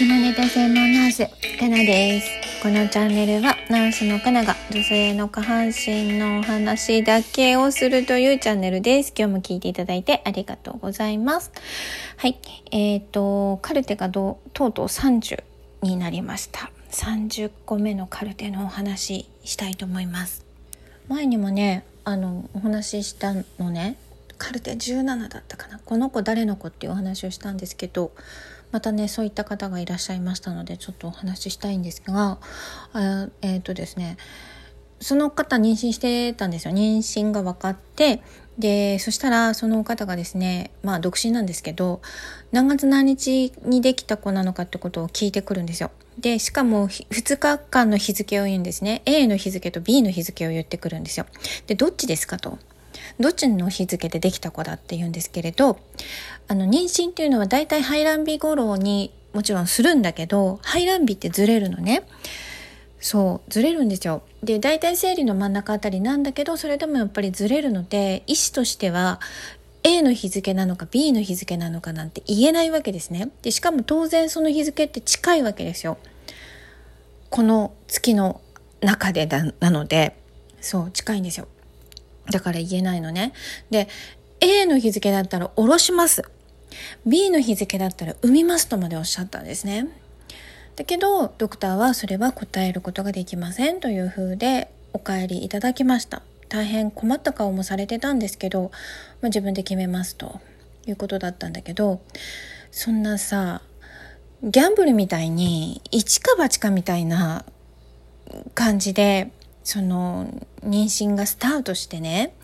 下ネタ専門ナースかなです。このチャンネルはナースのかなが女性の下半身のお話だけをするというチャンネルです。今日も聞いていただいてありがとうございます。はい。えっ、ー、とカルテがどとうとう30になりました。30個目のカルテのお話したいと思います。前にもねあのお話ししたのね。カルテ17だったかな。この子誰の子っていうお話をしたんですけどまたねそういった方がいらっしゃいましたのでちょっとお話ししたいんですがえっ、ー、とですねその方妊娠してたんですよ妊娠が分かってでそしたらその方がですねまあ独身なんですけど何月何日にできた子なのかってことを聞いてくるんですよ。でしかも2日間の日付を言うんですね A の日付と B の日付を言ってくるんですよ。でどっちですかと。どっちの日付でできた子だって言うんですけれどあの妊娠っていうのはだいたい排卵日頃にもちろんするんだけど排卵日ってずれるのね。そうずれるんですよ。で大体生理の真ん中あたりなんだけどそれでもやっぱりずれるので医師としては A の日付なのか B の日付なのかなんて言えないわけですね。でしかも当然その日付って近いわけですよ。この月の中でだなので。そう近いんですよ。だから言えないのね。で A の日付だったら下ろします。B の日付だったら産みますとまでおっしゃったんですね。だけどドクターはそれは答えることができませんというふうでお帰りいただきました。大変困った顔もされてたんですけど、まあ、自分で決めますということだったんだけどそんなさギャンブルみたいに一か八かみたいな感じでその妊娠がスタートしてね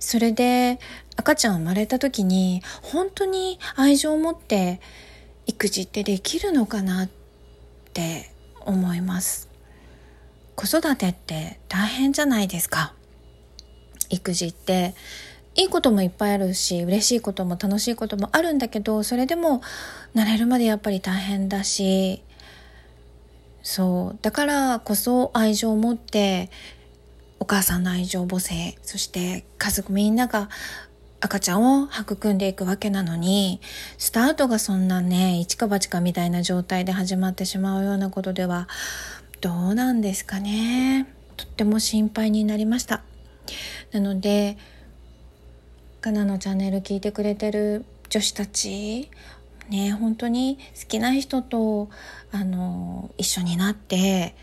それで赤ちゃん生まれた時に本当に愛情を持って育児ってできるのかなって思います。子育てって大変じゃないですか。育児っていいこともいっぱいあるし嬉しいことも楽しいこともあるんだけどそれでも慣れるまでやっぱり大変だしそう。だからこそ愛情を持ってお母さんの愛情母性そして家族みんなが赤ちゃんを育んでいくわけなのにスタートがそんなね一か八かみたいな状態で始まってしまうようなことではどうなんですかね。とっても心配になりました。なのでカナのチャンネル聞いてくれてる女子たちね本当に好きな人とあの一緒になって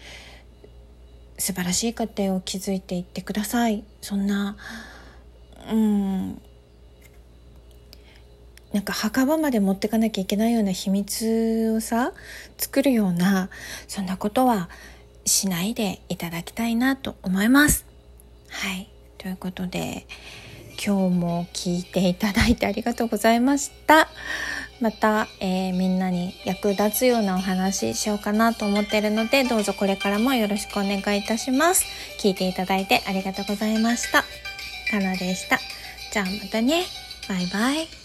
素晴らしい家庭を築いていってくださいそんなうんなんか墓場まで持ってかなきゃいけないような秘密をさ作るようなそんなことはしないでいただきたいなと思います。はいということで今日も聞いていただいてありがとうございました。また、えー、みんなに役立つようなお話しようかなと思ってるのでどうぞこれからもよろしくお願いいたします。聞いていただいてありがとうございました。かなでした。じゃあまたね。バイバイ。